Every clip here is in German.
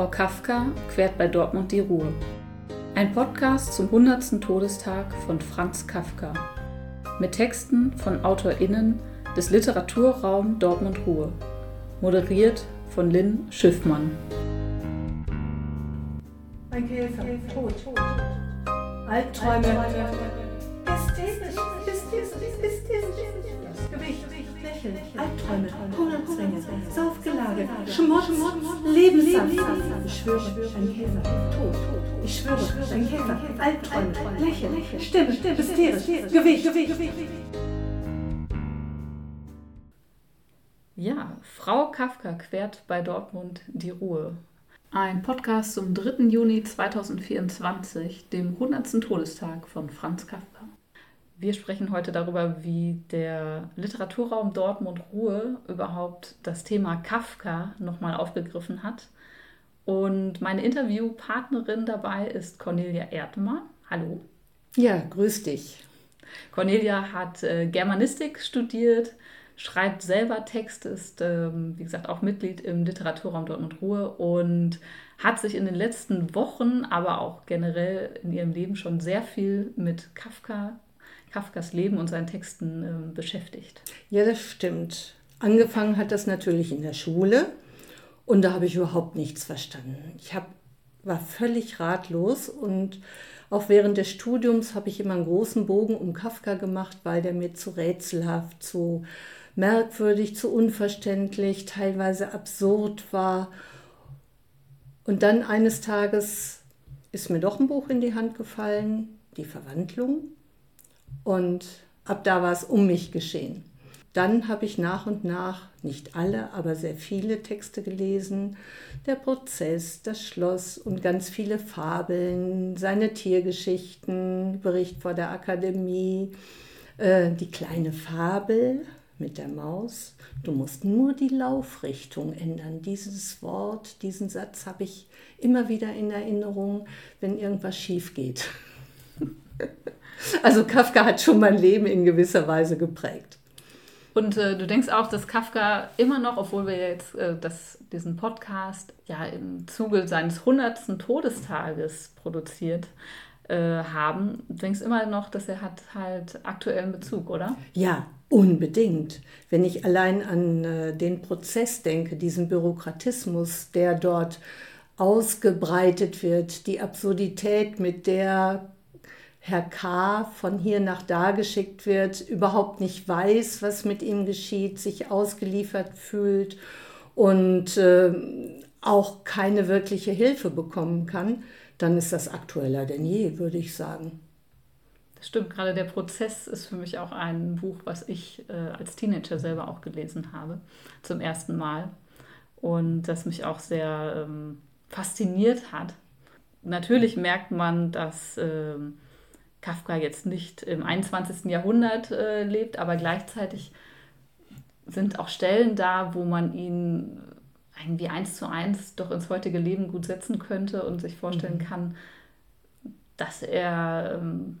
Frau Kafka quert bei Dortmund die Ruhe. Ein Podcast zum 100. Todestag von Franz Kafka. Mit Texten von AutorInnen des Literaturraum Dortmund Ruhe. Moderiert von Lynn Schiffmann. Ein Käfer, tot, tot. Albträume. Ästhetisch, ästhetisch. Gewicht, Lächeln, Albträume, Hungerzwänge, Saufgelage, Schmutz, Lebenssaft. Ich schwöre, ein Käfer, tot. Ich schwöre, ein Käfer, Albträume, Lächeln, Stimme, hysterisch, Gewicht, Gewicht. Ja, Frau Kafka quert bei Dortmund die Ruhe. Ein Podcast zum 3. Juni 2024, dem 100. Todestag von Franz Kafka. Wir sprechen heute darüber, wie der Literaturraum Dortmund Ruhe überhaupt das Thema Kafka nochmal aufgegriffen hat. Und meine Interviewpartnerin dabei ist Cornelia Erdmann. Hallo. Ja, grüß dich. Cornelia hat äh, Germanistik studiert, schreibt selber Texte, ist, ähm, wie gesagt, auch Mitglied im Literaturraum Dortmund Ruhe und hat sich in den letzten Wochen, aber auch generell in ihrem Leben schon sehr viel mit Kafka Kafkas Leben und seinen Texten äh, beschäftigt. Ja, das stimmt. Angefangen hat das natürlich in der Schule und da habe ich überhaupt nichts verstanden. Ich hab, war völlig ratlos und auch während des Studiums habe ich immer einen großen Bogen um Kafka gemacht, weil der mir zu rätselhaft, zu merkwürdig, zu unverständlich, teilweise absurd war. Und dann eines Tages ist mir doch ein Buch in die Hand gefallen, Die Verwandlung und ab da war es um mich geschehen. Dann habe ich nach und nach, nicht alle, aber sehr viele Texte gelesen. Der Prozess, das Schloss und ganz viele Fabeln, seine Tiergeschichten, Bericht vor der Akademie, äh, die kleine Fabel mit der Maus. Du musst nur die Laufrichtung ändern. Dieses Wort, diesen Satz habe ich immer wieder in Erinnerung, wenn irgendwas schief geht. Also Kafka hat schon mein Leben in gewisser Weise geprägt. Und äh, du denkst auch, dass Kafka immer noch, obwohl wir jetzt äh, das, diesen Podcast ja im Zuge seines 100. Todestages produziert äh, haben, du denkst immer noch, dass er hat halt aktuellen Bezug, oder? Ja, unbedingt. Wenn ich allein an äh, den Prozess denke, diesen Bürokratismus, der dort ausgebreitet wird, die Absurdität, mit der Herr K. von hier nach da geschickt wird, überhaupt nicht weiß, was mit ihm geschieht, sich ausgeliefert fühlt und äh, auch keine wirkliche Hilfe bekommen kann, dann ist das aktueller denn je, würde ich sagen. Das stimmt, gerade der Prozess ist für mich auch ein Buch, was ich äh, als Teenager selber auch gelesen habe, zum ersten Mal. Und das mich auch sehr ähm, fasziniert hat. Natürlich merkt man, dass. Ähm, Kafka jetzt nicht im 21. Jahrhundert äh, lebt, aber gleichzeitig sind auch Stellen da, wo man ihn irgendwie eins zu eins doch ins heutige Leben gut setzen könnte und sich vorstellen mhm. kann, dass er ähm,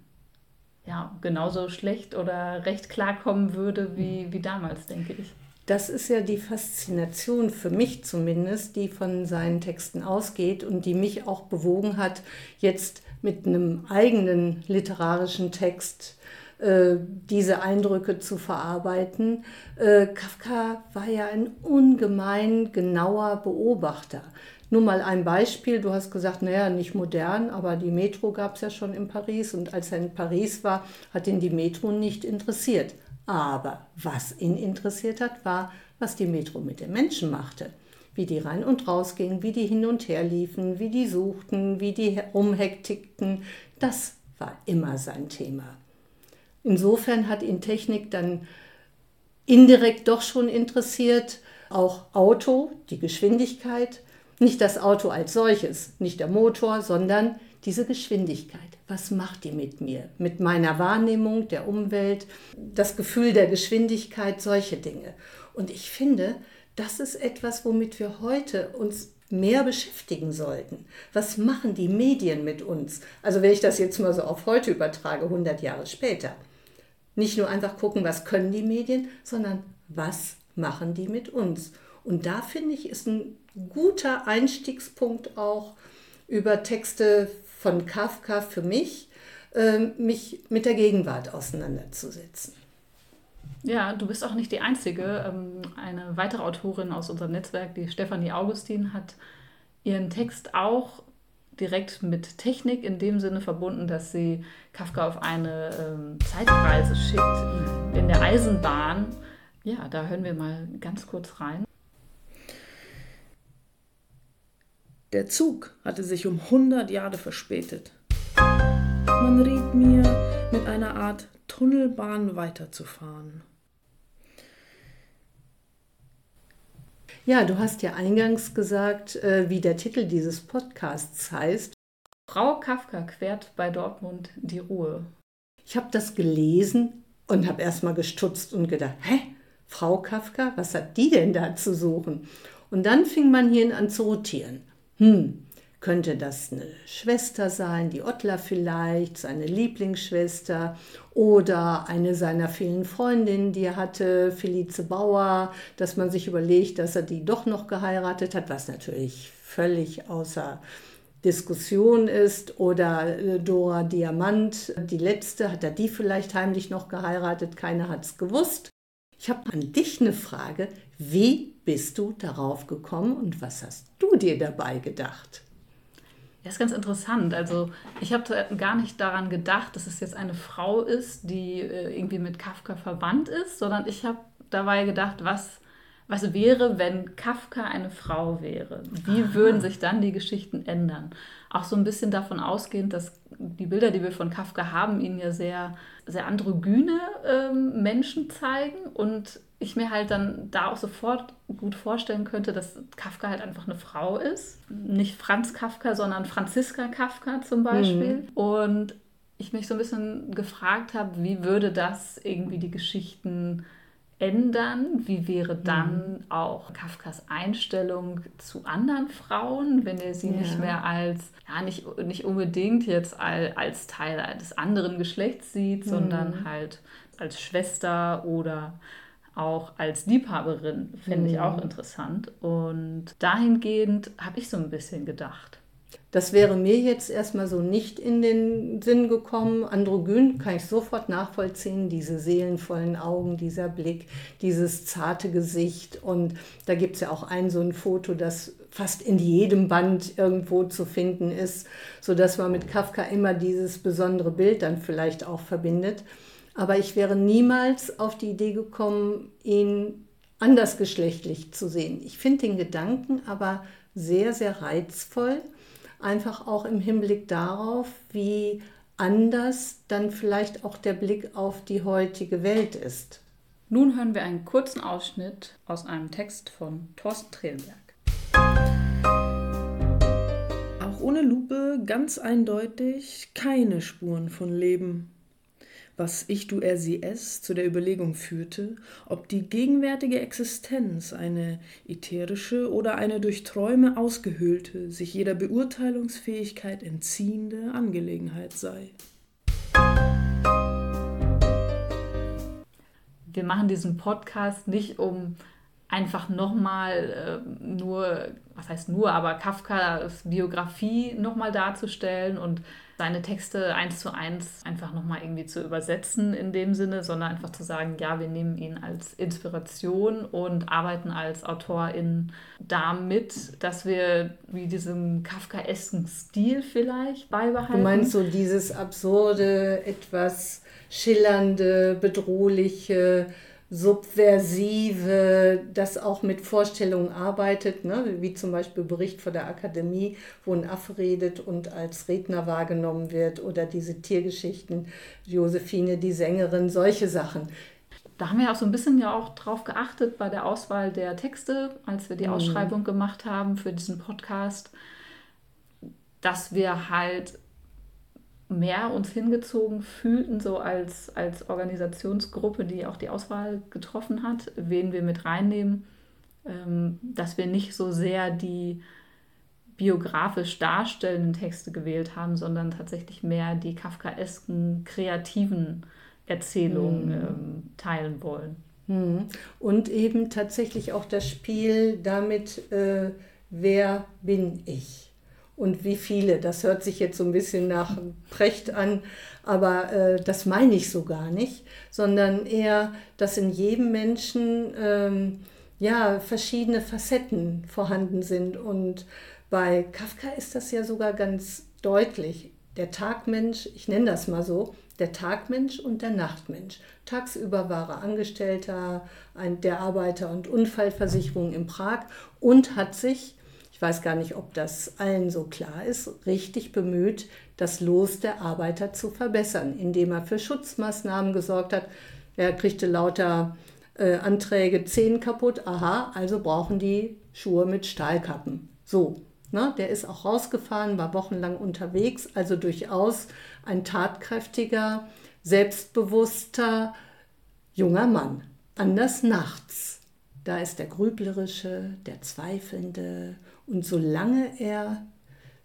ja, genauso schlecht oder recht klarkommen würde wie, wie damals, denke ich. Das ist ja die Faszination für mich zumindest, die von seinen Texten ausgeht und die mich auch bewogen hat, jetzt mit einem eigenen literarischen Text äh, diese Eindrücke zu verarbeiten. Äh, Kafka war ja ein ungemein genauer Beobachter. Nur mal ein Beispiel, du hast gesagt, naja, nicht modern, aber die Metro gab es ja schon in Paris und als er in Paris war, hat ihn die Metro nicht interessiert. Aber was ihn interessiert hat, war, was die Metro mit den Menschen machte wie die rein und raus gingen, wie die hin und her liefen, wie die suchten, wie die rumhektikten. Das war immer sein Thema. Insofern hat ihn Technik dann indirekt doch schon interessiert, auch Auto, die Geschwindigkeit, nicht das Auto als solches, nicht der Motor, sondern diese Geschwindigkeit. Was macht die mit mir? Mit meiner Wahrnehmung der Umwelt, das Gefühl der Geschwindigkeit, solche Dinge. Und ich finde, das ist etwas, womit wir heute uns mehr beschäftigen sollten. Was machen die Medien mit uns? Also wenn ich das jetzt mal so auf heute übertrage, 100 Jahre später. Nicht nur einfach gucken, was können die Medien, sondern was machen die mit uns? Und da finde ich, ist ein guter Einstiegspunkt auch über Texte von Kafka für mich, äh, mich mit der Gegenwart auseinanderzusetzen. Ja, du bist auch nicht die Einzige. Ähm, eine weitere Autorin aus unserem Netzwerk, die Stefanie Augustin, hat ihren Text auch direkt mit Technik in dem Sinne verbunden, dass sie Kafka auf eine ähm, Zeitreise schickt in der Eisenbahn. Ja, da hören wir mal ganz kurz rein. Der Zug hatte sich um 100 Jahre verspätet. Man riet mir, mit einer Art Tunnelbahn weiterzufahren. Ja, du hast ja eingangs gesagt, äh, wie der Titel dieses Podcasts heißt. Frau Kafka quert bei Dortmund die Ruhe. Ich habe das gelesen und habe erstmal gestutzt und gedacht, hä? Frau Kafka, was hat die denn da zu suchen? Und dann fing man hier an zu rotieren. Hm, könnte das eine Schwester sein, die Ottler vielleicht, seine Lieblingsschwester oder eine seiner vielen Freundinnen, die er hatte, Felice Bauer, dass man sich überlegt, dass er die doch noch geheiratet hat, was natürlich völlig außer Diskussion ist oder äh, Dora Diamant, die letzte, hat er die vielleicht heimlich noch geheiratet, keiner hat es gewusst. Ich habe an dich eine Frage, wie bist du darauf gekommen und was hast du dir dabei gedacht? Ja, ist ganz interessant. Also ich habe gar nicht daran gedacht, dass es jetzt eine Frau ist, die äh, irgendwie mit Kafka verwandt ist, sondern ich habe dabei gedacht, was, was wäre, wenn Kafka eine Frau wäre? Wie Aha. würden sich dann die Geschichten ändern? Auch so ein bisschen davon ausgehend, dass die Bilder, die wir von Kafka haben, ihn ja sehr, sehr androgyne ähm, Menschen zeigen und ich mir halt dann da auch sofort gut vorstellen könnte, dass Kafka halt einfach eine Frau ist. Nicht Franz Kafka, sondern Franziska Kafka zum Beispiel. Mhm. Und ich mich so ein bisschen gefragt habe, wie würde das irgendwie die Geschichten ändern? Wie wäre dann mhm. auch Kafkas Einstellung zu anderen Frauen, wenn er sie ja. nicht mehr als, ja, nicht, nicht unbedingt jetzt als, als Teil des anderen Geschlechts sieht, mhm. sondern halt als Schwester oder auch als Liebhaberin finde ich auch mhm. interessant. Und dahingehend habe ich so ein bisschen gedacht. Das wäre mir jetzt erstmal so nicht in den Sinn gekommen. Androgyn kann ich sofort nachvollziehen, diese seelenvollen Augen, dieser Blick, dieses zarte Gesicht. Und da gibt es ja auch ein so ein Foto, das fast in jedem Band irgendwo zu finden ist, sodass man mit Kafka immer dieses besondere Bild dann vielleicht auch verbindet. Aber ich wäre niemals auf die Idee gekommen, ihn andersgeschlechtlich zu sehen. Ich finde den Gedanken aber sehr, sehr reizvoll, einfach auch im Hinblick darauf, wie anders dann vielleicht auch der Blick auf die heutige Welt ist. Nun hören wir einen kurzen Ausschnitt aus einem Text von Thorsten Trehlberg. Auch ohne Lupe ganz eindeutig keine Spuren von Leben was ich, du, er, sie, es zu der Überlegung führte, ob die gegenwärtige Existenz eine ätherische oder eine durch Träume ausgehöhlte, sich jeder Beurteilungsfähigkeit entziehende Angelegenheit sei. Wir machen diesen Podcast nicht, um einfach nochmal äh, nur, was heißt nur, aber Kafkas Biografie nochmal darzustellen und seine Texte eins zu eins einfach nochmal irgendwie zu übersetzen in dem Sinne, sondern einfach zu sagen, ja, wir nehmen ihn als Inspiration und arbeiten als Autorin damit, dass wir wie diesem kafkaesken Stil vielleicht beibehalten. Du meinst so dieses absurde, etwas schillernde, bedrohliche, subversive, das auch mit Vorstellungen arbeitet, ne? wie zum Beispiel Bericht vor der Akademie, wo ein Affe redet und als Redner wahrgenommen wird, oder diese Tiergeschichten, Josephine, die Sängerin, solche Sachen. Da haben wir auch so ein bisschen ja auch drauf geachtet bei der Auswahl der Texte, als wir die mhm. Ausschreibung gemacht haben für diesen Podcast, dass wir halt mehr uns hingezogen fühlten, so als, als Organisationsgruppe, die auch die Auswahl getroffen hat, wen wir mit reinnehmen, ähm, dass wir nicht so sehr die biografisch darstellenden Texte gewählt haben, sondern tatsächlich mehr die kafkaesken, kreativen Erzählungen mhm. ähm, teilen wollen. Mhm. Und eben tatsächlich auch das Spiel damit, äh, wer bin ich? Und wie viele? Das hört sich jetzt so ein bisschen nach Precht an, aber äh, das meine ich so gar nicht, sondern eher, dass in jedem Menschen ähm, ja verschiedene Facetten vorhanden sind. Und bei Kafka ist das ja sogar ganz deutlich. Der Tagmensch, ich nenne das mal so, der Tagmensch und der Nachtmensch. Tagsüber war er Angestellter der Arbeiter- und Unfallversicherung in Prag und hat sich, ich weiß gar nicht, ob das allen so klar ist, richtig bemüht, das Los der Arbeiter zu verbessern, indem er für Schutzmaßnahmen gesorgt hat. Er kriegte lauter äh, Anträge, Zehen kaputt, aha, also brauchen die Schuhe mit Stahlkappen. So, Ne? Der ist auch rausgefahren, war wochenlang unterwegs, also durchaus ein tatkräftiger, selbstbewusster junger Mann. Anders nachts. Da ist der Grüblerische, der Zweifelnde. Und solange er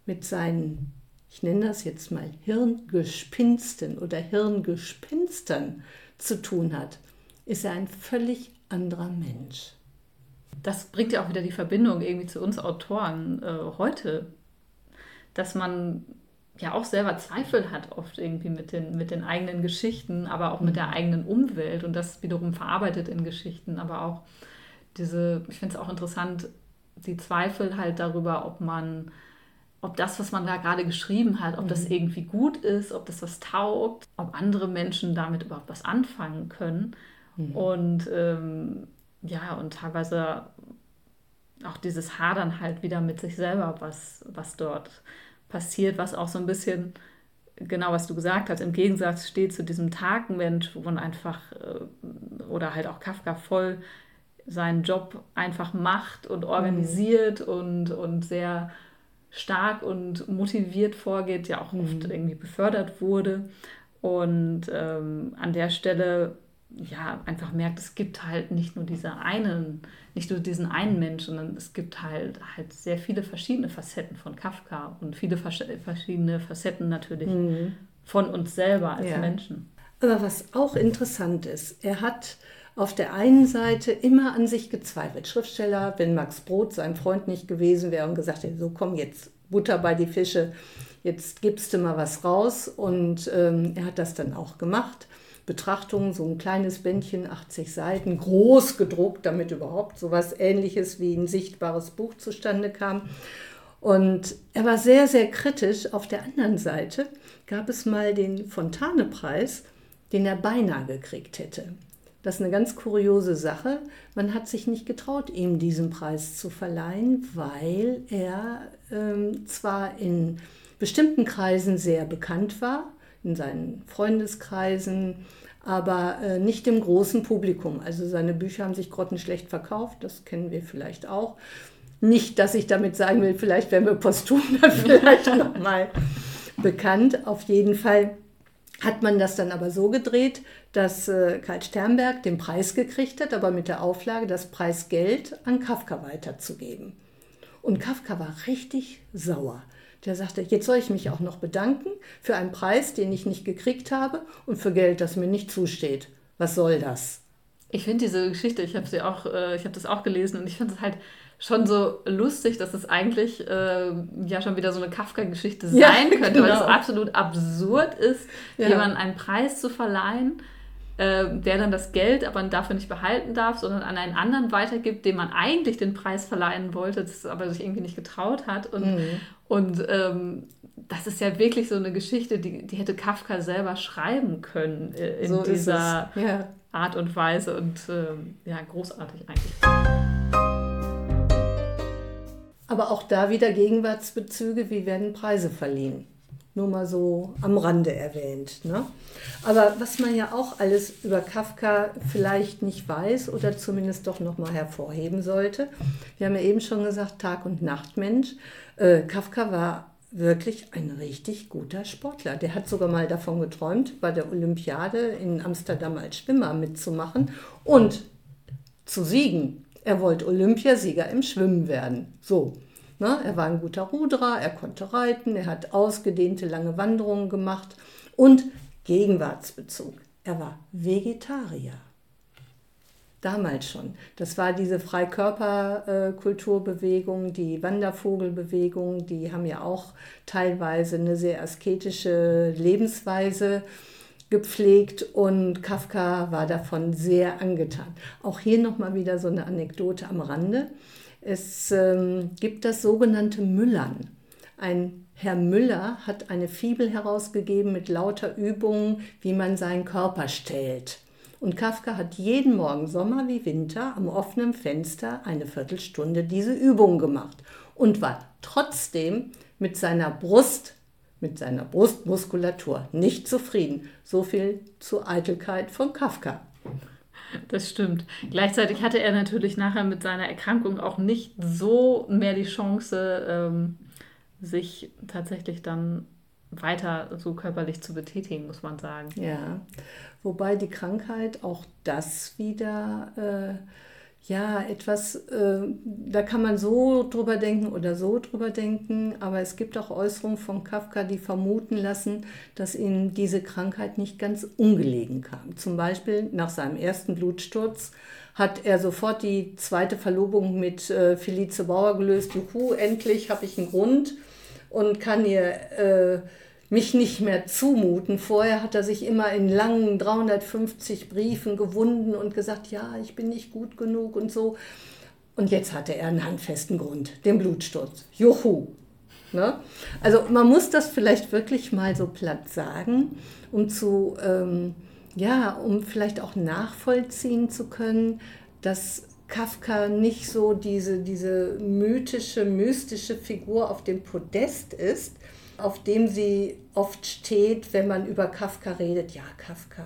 mit seinen, ich nenne das jetzt mal Hirngespinsten oder Hirngespinstern zu tun hat, ist er ein völlig anderer Mensch das bringt ja auch wieder die Verbindung irgendwie zu uns Autoren äh, heute, dass man ja auch selber Zweifel hat, oft irgendwie mit den, mit den eigenen Geschichten, aber auch mit der mhm. eigenen Umwelt und das wiederum verarbeitet in Geschichten, aber auch diese, ich finde es auch interessant, die Zweifel halt darüber, ob man, ob das, was man da gerade geschrieben hat, ob mhm. das irgendwie gut ist, ob das was taugt, ob andere Menschen damit überhaupt was anfangen können. Mhm. Und ähm, ja, und teilweise auch dieses Hadern halt wieder mit sich selber, was, was dort passiert, was auch so ein bisschen, genau was du gesagt hast, im Gegensatz steht zu diesem Tagenmensch, wo man einfach, äh, oder halt auch Kafka voll seinen Job einfach macht und organisiert mhm. und, und sehr stark und motiviert vorgeht, ja auch mhm. oft irgendwie befördert wurde. Und ähm, an der Stelle ja, einfach merkt, es gibt halt nicht nur diese einen, nicht nur diesen einen Menschen, sondern es gibt halt halt sehr viele verschiedene Facetten von Kafka und viele verschiedene Facetten natürlich mhm. von uns selber als ja. Menschen. Aber was auch interessant ist, er hat auf der einen Seite immer an sich gezweifelt. Schriftsteller, wenn Max Brot sein Freund nicht gewesen wäre und gesagt hätte, so komm jetzt Butter bei die Fische, jetzt gibst du mal was raus. Und ähm, er hat das dann auch gemacht. Betrachtungen, so ein kleines Bändchen, 80 Seiten, groß gedruckt, damit überhaupt so etwas Ähnliches wie ein sichtbares Buch zustande kam. Und er war sehr, sehr kritisch. Auf der anderen Seite gab es mal den Fontane-Preis, den er beinahe gekriegt hätte. Das ist eine ganz kuriose Sache. Man hat sich nicht getraut, ihm diesen Preis zu verleihen, weil er ähm, zwar in bestimmten Kreisen sehr bekannt war, in seinen Freundeskreisen, aber äh, nicht im großen Publikum. Also seine Bücher haben sich grottenschlecht verkauft, das kennen wir vielleicht auch. Nicht, dass ich damit sagen will, vielleicht werden wir posthum dann vielleicht nochmal bekannt. Auf jeden Fall hat man das dann aber so gedreht, dass äh, Karl Sternberg den Preis gekriegt hat, aber mit der Auflage, das Preisgeld an Kafka weiterzugeben. Und Kafka war richtig sauer. Der sagte, jetzt soll ich mich auch noch bedanken für einen Preis, den ich nicht gekriegt habe und für Geld, das mir nicht zusteht. Was soll das? Ich finde diese Geschichte, ich habe sie auch, äh, ich habe das auch gelesen und ich finde es halt schon so lustig, dass es eigentlich äh, ja schon wieder so eine Kafka-Geschichte sein ja, könnte, genau. weil es absolut absurd ist, ja. jemandem einen Preis zu verleihen äh, der dann das Geld aber dafür nicht behalten darf, sondern an einen anderen weitergibt, dem man eigentlich den Preis verleihen wollte, das aber sich irgendwie nicht getraut hat. Und, mhm. und ähm, das ist ja wirklich so eine Geschichte, die, die hätte Kafka selber schreiben können äh, in so dieser ja. Art und Weise. Und ähm, ja, großartig eigentlich. Aber auch da wieder Gegenwartsbezüge, wie werden Preise verliehen? Nur mal so am Rande erwähnt. Ne? Aber was man ja auch alles über Kafka vielleicht nicht weiß oder zumindest doch nochmal hervorheben sollte, wir haben ja eben schon gesagt, Tag- und Nachtmensch. Äh, Kafka war wirklich ein richtig guter Sportler. Der hat sogar mal davon geträumt, bei der Olympiade in Amsterdam als Schwimmer mitzumachen und zu siegen. Er wollte Olympiasieger im Schwimmen werden. So. Ne? Er war ein guter Ruderer, er konnte reiten, er hat ausgedehnte lange Wanderungen gemacht und Gegenwartsbezug. Er war Vegetarier. Damals schon. Das war diese Freikörperkulturbewegung, die Wandervogelbewegung, die haben ja auch teilweise eine sehr asketische Lebensweise gepflegt und Kafka war davon sehr angetan. Auch hier nochmal wieder so eine Anekdote am Rande. Es ähm, gibt das sogenannte Müllern. Ein Herr Müller hat eine Fibel herausgegeben mit lauter Übungen, wie man seinen Körper stellt. Und Kafka hat jeden Morgen, Sommer wie Winter, am offenen Fenster eine Viertelstunde diese Übung gemacht und war trotzdem mit seiner Brust, mit seiner Brustmuskulatur nicht zufrieden. So viel zur Eitelkeit von Kafka. Das stimmt. Gleichzeitig hatte er natürlich nachher mit seiner Erkrankung auch nicht so mehr die Chance, ähm, sich tatsächlich dann weiter so körperlich zu betätigen, muss man sagen. Ja, wobei die Krankheit auch das wieder, äh, ja, etwas, äh, da kann man so drüber denken oder so drüber denken, aber es gibt auch Äußerungen von Kafka, die vermuten lassen, dass ihm diese Krankheit nicht ganz ungelegen kam. Zum Beispiel nach seinem ersten Blutsturz hat er sofort die zweite Verlobung mit äh, Felice Bauer gelöst. Juhu, endlich habe ich einen Grund und kann ihr äh, mich nicht mehr zumuten. Vorher hat er sich immer in langen 350 Briefen gewunden und gesagt, ja, ich bin nicht gut genug und so. Und jetzt hatte er einen handfesten Grund, den Blutsturz. Juhu! Ne? Also man muss das vielleicht wirklich mal so platt sagen, um zu, ähm, ja, um vielleicht auch nachvollziehen zu können, dass Kafka nicht so diese, diese mythische, mystische Figur auf dem Podest ist, auf dem sie oft steht, wenn man über Kafka redet. Ja, Kafka,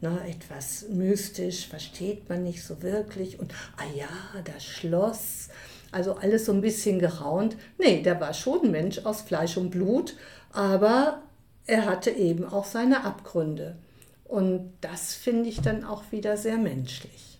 na, etwas mystisch, versteht man nicht so wirklich. Und ah ja, das Schloss. Also alles so ein bisschen geraunt. Nee, der war schon ein Mensch aus Fleisch und Blut, aber er hatte eben auch seine Abgründe. Und das finde ich dann auch wieder sehr menschlich.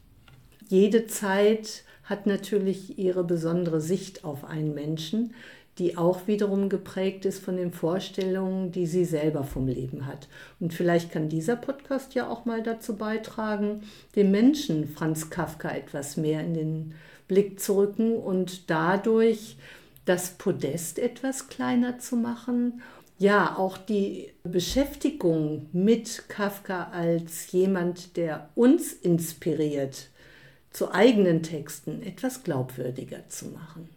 Jede Zeit hat natürlich ihre besondere Sicht auf einen Menschen die auch wiederum geprägt ist von den Vorstellungen, die sie selber vom Leben hat. Und vielleicht kann dieser Podcast ja auch mal dazu beitragen, dem Menschen Franz Kafka etwas mehr in den Blick zu rücken und dadurch das Podest etwas kleiner zu machen. Ja, auch die Beschäftigung mit Kafka als jemand, der uns inspiriert, zu eigenen Texten etwas glaubwürdiger zu machen.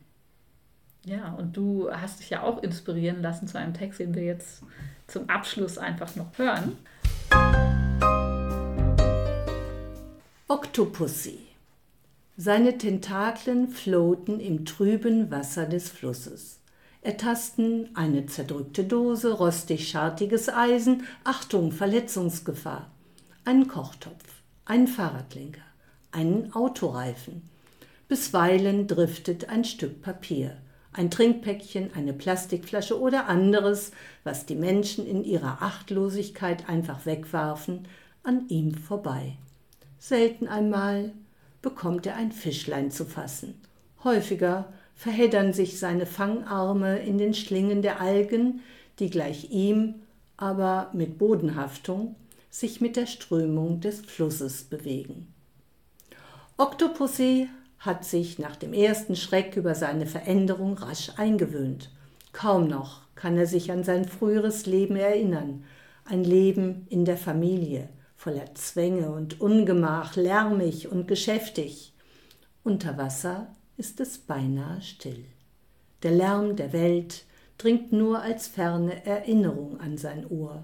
Ja, und du hast dich ja auch inspirieren lassen zu einem Text, den wir jetzt zum Abschluss einfach noch hören. Octopussy. Seine Tentakeln floaten im trüben Wasser des Flusses. Ertasten eine zerdrückte Dose, rostig schartiges Eisen, Achtung, Verletzungsgefahr. Einen Kochtopf, einen Fahrradlenker, einen Autoreifen. Bisweilen driftet ein Stück Papier ein Trinkpäckchen, eine Plastikflasche oder anderes, was die Menschen in ihrer Achtlosigkeit einfach wegwarfen, an ihm vorbei. Selten einmal bekommt er ein Fischlein zu fassen. Häufiger verheddern sich seine Fangarme in den Schlingen der Algen, die gleich ihm, aber mit Bodenhaftung, sich mit der Strömung des Flusses bewegen. Octopussy hat sich nach dem ersten Schreck über seine Veränderung rasch eingewöhnt. Kaum noch kann er sich an sein früheres Leben erinnern, ein Leben in der Familie, voller Zwänge und Ungemach, lärmig und geschäftig. Unter Wasser ist es beinahe still. Der Lärm der Welt dringt nur als ferne Erinnerung an sein Ohr.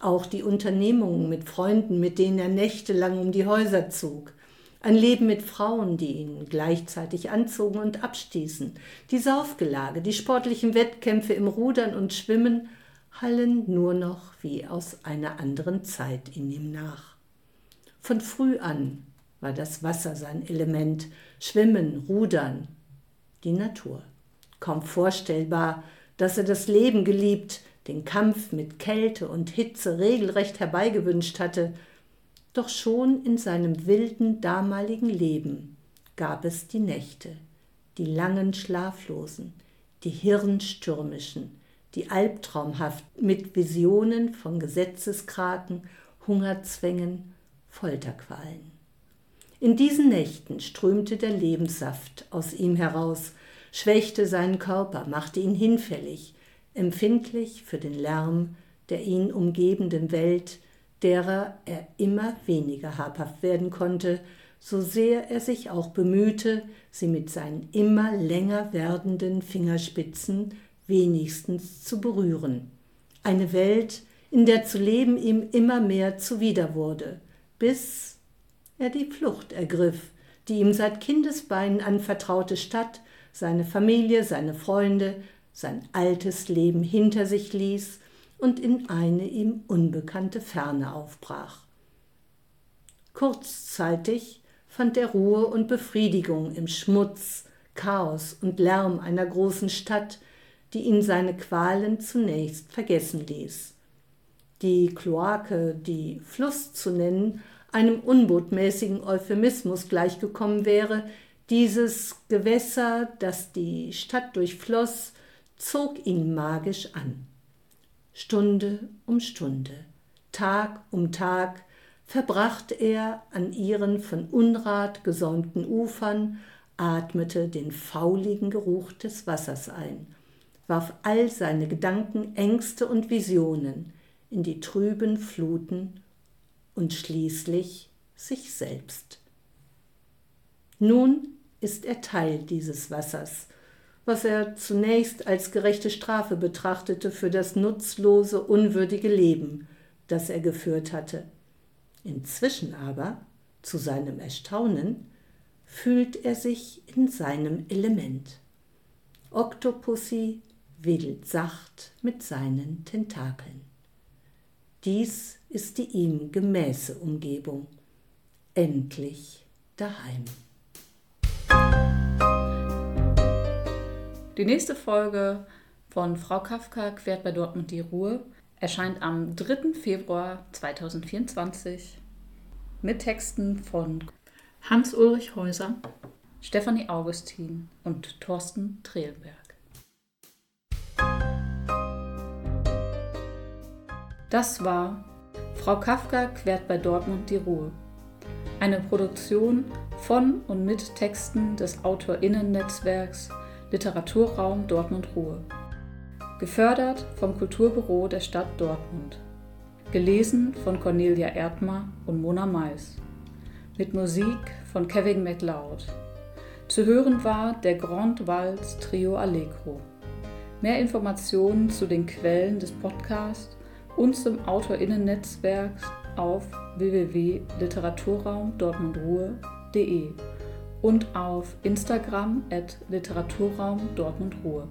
Auch die Unternehmungen mit Freunden, mit denen er nächtelang um die Häuser zog, ein Leben mit Frauen, die ihn gleichzeitig anzogen und abstießen. Die Saufgelage, die sportlichen Wettkämpfe im Rudern und Schwimmen hallen nur noch wie aus einer anderen Zeit in ihm nach. Von früh an war das Wasser sein Element, Schwimmen, Rudern, die Natur. Kaum vorstellbar, dass er das Leben geliebt, den Kampf mit Kälte und Hitze regelrecht herbeigewünscht hatte, doch schon in seinem wilden damaligen Leben gab es die Nächte, die langen Schlaflosen, die hirnstürmischen, die albtraumhaft mit Visionen von Gesetzeskraken, Hungerzwängen, Folterqualen. In diesen Nächten strömte der Lebenssaft aus ihm heraus, schwächte seinen Körper, machte ihn hinfällig, empfindlich für den Lärm der ihn umgebenden Welt, derer er immer weniger habhaft werden konnte, so sehr er sich auch bemühte, sie mit seinen immer länger werdenden Fingerspitzen wenigstens zu berühren. Eine Welt, in der zu leben ihm immer mehr zuwider wurde, bis er die Flucht ergriff, die ihm seit Kindesbeinen anvertraute Stadt, seine Familie, seine Freunde, sein altes Leben hinter sich ließ und in eine ihm unbekannte Ferne aufbrach. Kurzzeitig fand er Ruhe und Befriedigung im Schmutz, Chaos und Lärm einer großen Stadt, die ihn seine Qualen zunächst vergessen ließ. Die Kloake, die Fluss zu nennen, einem unbotmäßigen Euphemismus gleichgekommen wäre, dieses Gewässer, das die Stadt durchfloss, zog ihn magisch an. Stunde um Stunde, Tag um Tag verbrachte er an ihren von Unrat gesäumten Ufern, atmete den fauligen Geruch des Wassers ein, warf all seine Gedanken, Ängste und Visionen in die trüben Fluten und schließlich sich selbst. Nun ist er Teil dieses Wassers, was er zunächst als gerechte Strafe betrachtete für das nutzlose, unwürdige Leben, das er geführt hatte. Inzwischen aber, zu seinem Erstaunen, fühlt er sich in seinem Element. Octopussy wedelt sacht mit seinen Tentakeln. Dies ist die ihm gemäße Umgebung. Endlich daheim. Die nächste Folge von Frau Kafka quert bei Dortmund die Ruhe erscheint am 3. Februar 2024 mit Texten von Hans-Ulrich Häuser, Stefanie Augustin und Thorsten Trehlberg. Das war Frau Kafka quert bei Dortmund die Ruhe. Eine Produktion von und mit Texten des Autorinnennetzwerks Literaturraum Dortmund Ruhe. Gefördert vom Kulturbüro der Stadt Dortmund. Gelesen von Cornelia Erdmer und Mona Mais. Mit Musik von Kevin MacLeod. Zu hören war der Grand Waltz Trio Allegro. Mehr Informationen zu den Quellen des Podcasts und zum AutorInnen-Netzwerk auf www.literaturraumdortmundruhe.de und auf Instagram at Literaturraum Dortmund Ruhe.